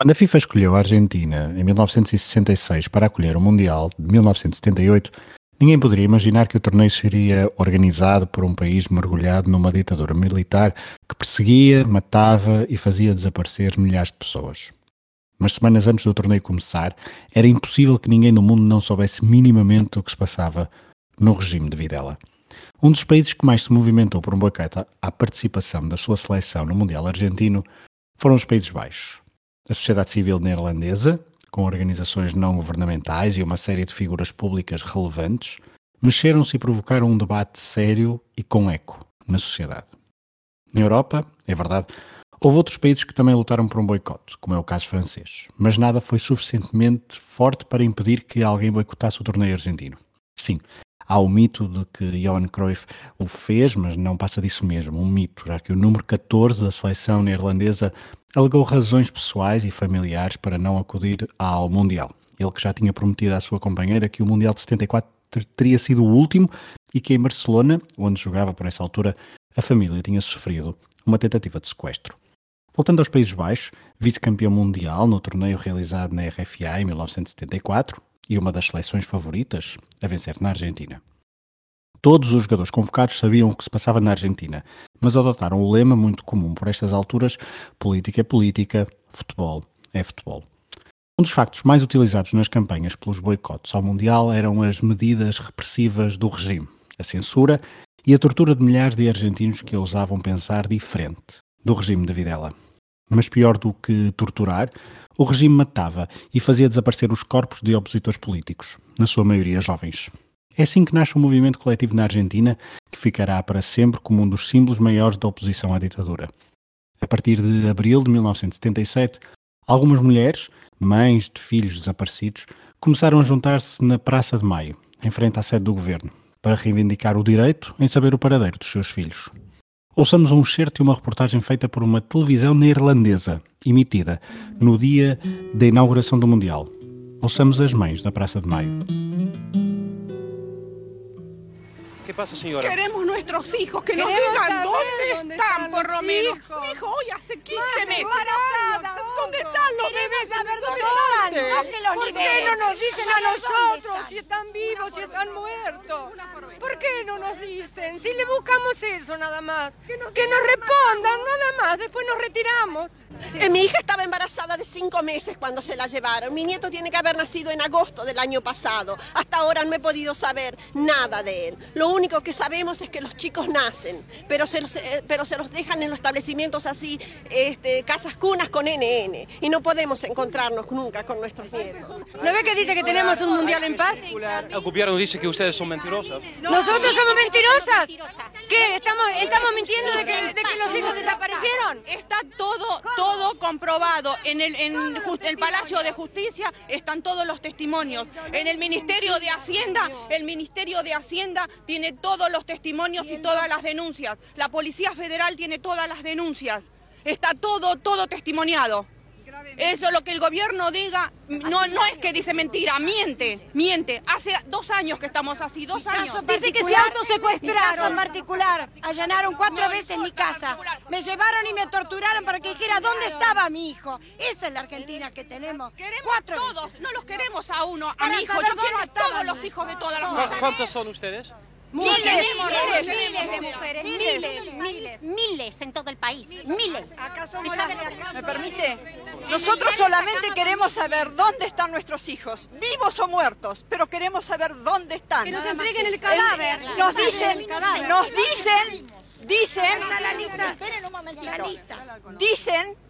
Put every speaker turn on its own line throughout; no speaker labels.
Quando a FIFA escolheu a Argentina em 1966 para acolher o Mundial de 1978, ninguém poderia imaginar que o torneio seria organizado por um país mergulhado numa ditadura militar que perseguia, matava e fazia desaparecer milhares de pessoas. Mas semanas antes do torneio começar, era impossível que ninguém no mundo não soubesse minimamente o que se passava no regime de Videla. Um dos países que mais se movimentou por um boicote à participação da sua seleção no Mundial Argentino foram os Países Baixos a sociedade civil neerlandesa, com organizações não governamentais e uma série de figuras públicas relevantes, mexeram-se e provocaram um debate sério e com eco na sociedade. Na Europa, é verdade, houve outros países que também lutaram por um boicote, como é o caso francês, mas nada foi suficientemente forte para impedir que alguém boicotasse o torneio argentino. Sim, há o mito de que Johan Cruyff o fez, mas não passa disso mesmo, um mito, já que o número 14 da seleção neerlandesa alegou razões pessoais e familiares para não acudir ao Mundial. Ele que já tinha prometido à sua companheira que o Mundial de 74 teria sido o último e que em Barcelona, onde jogava por essa altura, a família tinha sofrido uma tentativa de sequestro. Voltando aos Países Baixos, vice-campeão mundial no torneio realizado na RFA em 1974, e uma das seleções favoritas a vencer na Argentina. Todos os jogadores convocados sabiam o que se passava na Argentina, mas adotaram o lema muito comum por estas alturas: política é política, futebol é futebol. Um dos factos mais utilizados nas campanhas pelos boicotes ao Mundial eram as medidas repressivas do regime, a censura e a tortura de milhares de argentinos que ousavam pensar diferente do regime de Videla. Mas pior do que torturar, o regime matava e fazia desaparecer os corpos de opositores políticos, na sua maioria jovens. É assim que nasce o um movimento coletivo na Argentina, que ficará para sempre como um dos símbolos maiores da oposição à ditadura. A partir de abril de 1977, algumas mulheres, mães de filhos desaparecidos, começaram a juntar-se na Praça de Maio, em frente à sede do governo, para reivindicar o direito em saber o paradeiro dos seus filhos. Ouçamos um excerto de uma reportagem feita por uma televisão neerlandesa, emitida no dia da inauguração do Mundial. Ouçamos as mães da Praça de Maio.
¿Qué pasa, señora?
Queremos nuestros hijos, que nos digan dónde, están, por lo menos. Mi hijo hoy hace 15 meses.
¿Dónde están los bebés? saber dónde están. No que los
¿Por qué no nos dicen a nosotros si están vivos, si están muertos? ¿Por qué no nos dicen? Si le buscamos eso nada más. Que nos, respondan nada más, después nos retiramos.
Eh, mi hija estaba embarazada de cinco meses cuando se la llevaron. Mi nieto tiene que haber nacido en agosto del año pasado. Hasta ahora no he podido saber nada de él. Lo único que sabemos es que los chicos nacen, pero se los, eh, pero se los dejan en los establecimientos así, este, casas cunas con NN. Y no podemos encontrarnos nunca con nuestros nietos.
¿No ve que dice que tenemos un mundial en paz?
El gobierno dice que ustedes son mentirosas.
¿Nosotros somos mentirosas? ¿Qué? ¿Estamos, estamos mintiendo de que, de que los hijos desaparecieron?
Está todo, todo comprobado. En el, en el Palacio de Justicia están todos los testimonios. En el Ministerio de Hacienda, el Ministerio de Hacienda tiene todos los testimonios y todas las denuncias. La Policía Federal tiene todas las denuncias. Está todo, todo testimoniado. Eso es lo que el gobierno diga, no, no es que dice mentira, miente, miente. Hace dos años que estamos así, dos años.
Dice que se autosecuestraron en particular. Allanaron cuatro veces mi casa. Me llevaron y me torturaron para que dijera dónde estaba mi hijo. Esa es la Argentina que tenemos.
Queremos todos, no los queremos a uno, a mi hijo. Yo quiero a todos los hijos de todas las mujeres.
¿Cuántos son ustedes?
Miles,
miles,
miles de mujeres, miles, miles, miles en todo el país, miles.
¿Me permite? Nosotros solamente queremos saber dónde están nuestros hijos, vivos o muertos, pero queremos saber dónde están.
Que nos entreguen el cadáver.
Nos dicen, nos dicen, dicen. Dicen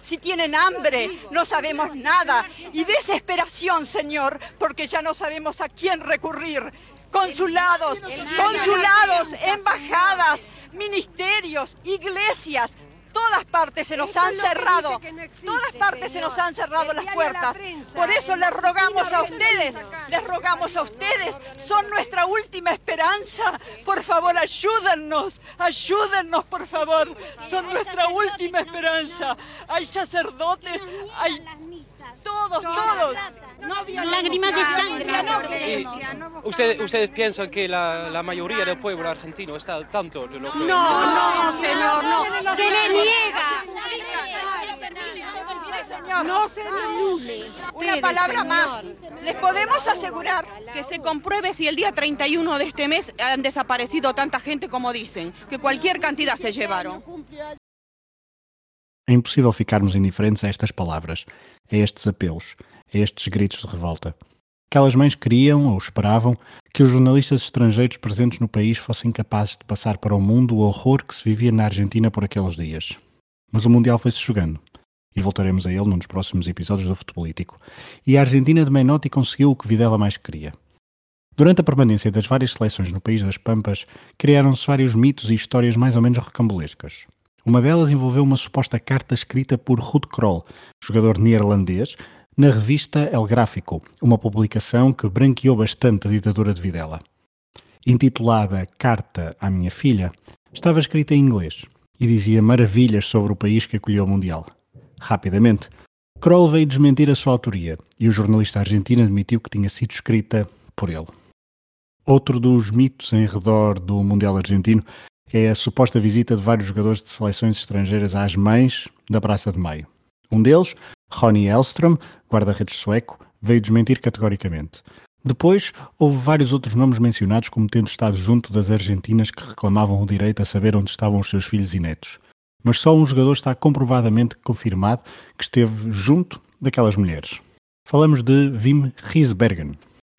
si tienen hambre, no sabemos nada. Y desesperación, Señor, porque ya no sabemos a quién recurrir. Consulados, consulados, embajadas, ministerios, iglesias, todas partes se nos han cerrado, todas partes se nos han cerrado las puertas. Por eso les rogamos a ustedes, les rogamos a ustedes, son nuestra última esperanza. Por favor, ayúdennos, ayúdennos, por favor. Son nuestra última esperanza. Hay sacerdotes, hay todos, todos.
Lágrimas de sangre.
¿Ustedes, ¿Ustedes piensan que la, la mayoría del pueblo argentino está al tanto de lo que...
No, no, señor, no. Se le niega.
No se anule.
Una palabra más. Les podemos asegurar
Que se compruebe si el día 31 de este mes han desaparecido tanta gente como dicen, que cualquier cantidad se llevaron.
É impossível ficarmos indiferentes a estas palavras, a estes apelos, a estes gritos de revolta. Aquelas mães queriam ou esperavam que os jornalistas estrangeiros presentes no país fossem capazes de passar para o mundo o horror que se vivia na Argentina por aqueles dias. Mas o Mundial foi-se jogando. E voltaremos a ele num dos próximos episódios do Futebolítico. E a Argentina de Menotti conseguiu o que Videla mais queria. Durante a permanência das várias seleções no país das Pampas, criaram-se vários mitos e histórias mais ou menos recambulescas. Uma delas envolveu uma suposta carta escrita por Ruud Krol, jogador neerlandês, na revista El Gráfico, uma publicação que branqueou bastante a ditadura de Videla. Intitulada Carta à Minha Filha, estava escrita em inglês e dizia maravilhas sobre o país que acolheu o Mundial. Rapidamente, Kroll veio desmentir a sua autoria e o jornalista argentino admitiu que tinha sido escrita por ele. Outro dos mitos em redor do Mundial Argentino é a suposta visita de vários jogadores de seleções estrangeiras às mães da Praça de Maio. Um deles, Ronnie Elstrom, guarda-redes sueco, veio desmentir categoricamente. Depois, houve vários outros nomes mencionados como tendo estado junto das argentinas que reclamavam o direito a saber onde estavam os seus filhos e netos. Mas só um jogador está comprovadamente confirmado que esteve junto daquelas mulheres. Falamos de Wim Riesbergen.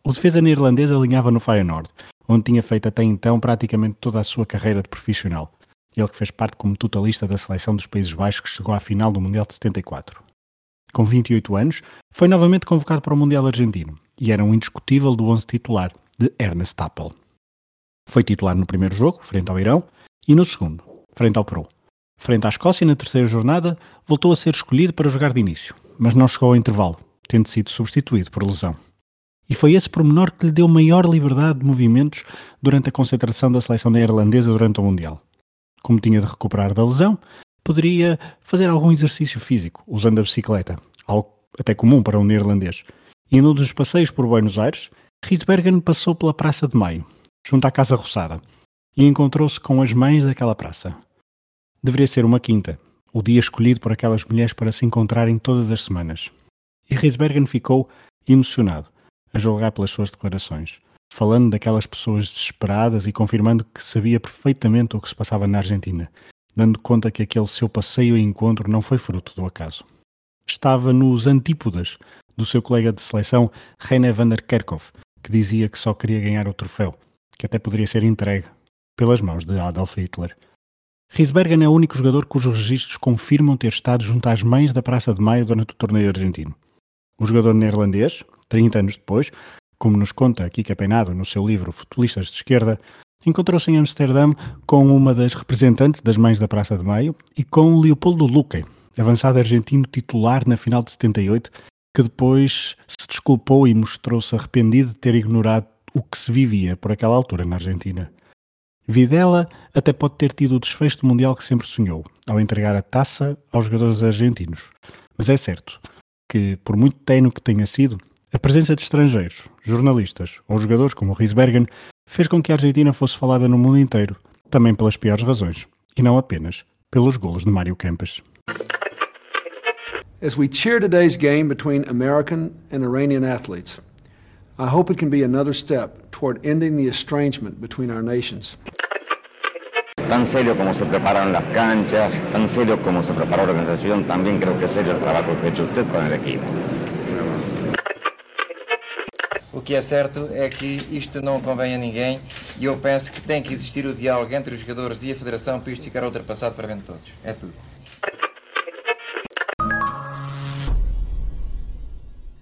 O defesa neerlandês alinhava no Feyenoord, onde tinha feito até então praticamente toda a sua carreira de profissional. Ele que fez parte como totalista da seleção dos Países Baixos que chegou à final do Mundial de 74. Com 28 anos, foi novamente convocado para o Mundial Argentino e era um indiscutível do 11 titular de Ernest Happel. Foi titular no primeiro jogo, frente ao Irão, e no segundo, frente ao Peru. Frente à Escócia, na terceira jornada, voltou a ser escolhido para jogar de início, mas não chegou ao intervalo, tendo sido substituído por lesão. E foi esse pormenor que lhe deu maior liberdade de movimentos durante a concentração da seleção neerlandesa durante o Mundial. Como tinha de recuperar da lesão, poderia fazer algum exercício físico, usando a bicicleta, algo até comum para um neerlandês. E num dos passeios por Buenos Aires, Riesbergen passou pela Praça de Maio, junto à Casa Roçada, e encontrou-se com as mães daquela praça. Deveria ser uma quinta, o dia escolhido por aquelas mulheres para se encontrarem todas as semanas. E Riesbergen ficou emocionado, a julgar pelas suas declarações, falando daquelas pessoas desesperadas e confirmando que sabia perfeitamente o que se passava na Argentina, dando conta que aquele seu passeio e encontro não foi fruto do acaso. Estava nos antípodas do seu colega de seleção, René van der Kerkhoff, que dizia que só queria ganhar o troféu, que até poderia ser entregue pelas mãos de Adolf Hitler. Riesbergen é o único jogador cujos registros confirmam ter estado junto às mães da Praça de Maio durante o torneio argentino. O jogador neerlandês, 30 anos depois, como nos conta Kika Peinado no seu livro Futbolistas de Esquerda, encontrou-se em Amsterdão com uma das representantes das Mães da Praça de Maio e com Leopoldo Luque, avançado argentino titular na final de 78, que depois se desculpou e mostrou-se arrependido de ter ignorado o que se vivia por aquela altura na Argentina. Videla até pode ter tido o desfecho do Mundial que sempre sonhou, ao entregar a taça aos jogadores argentinos. Mas é certo que, por muito tenue que tenha sido, a presença de estrangeiros, jornalistas ou jogadores como o Riesbergen fez com que a Argentina fosse falada no mundo inteiro, também pelas piores razões, e não apenas pelos golos de Mário Kempes.
As we cheer today's game between American and Iranian athletes, I hope it can be another step toward ending the estrangement between our nations.
Tan serio como se preparan las canchas, tan serio como se preparó la organización, también creo que es serio el trabajo que ha hecho usted con el equipo.
O que é certo é que isto não convém a ninguém e eu penso que tem que existir o diálogo entre os jogadores e a Federação para isto ficar ultrapassado para bem de todos. É tudo.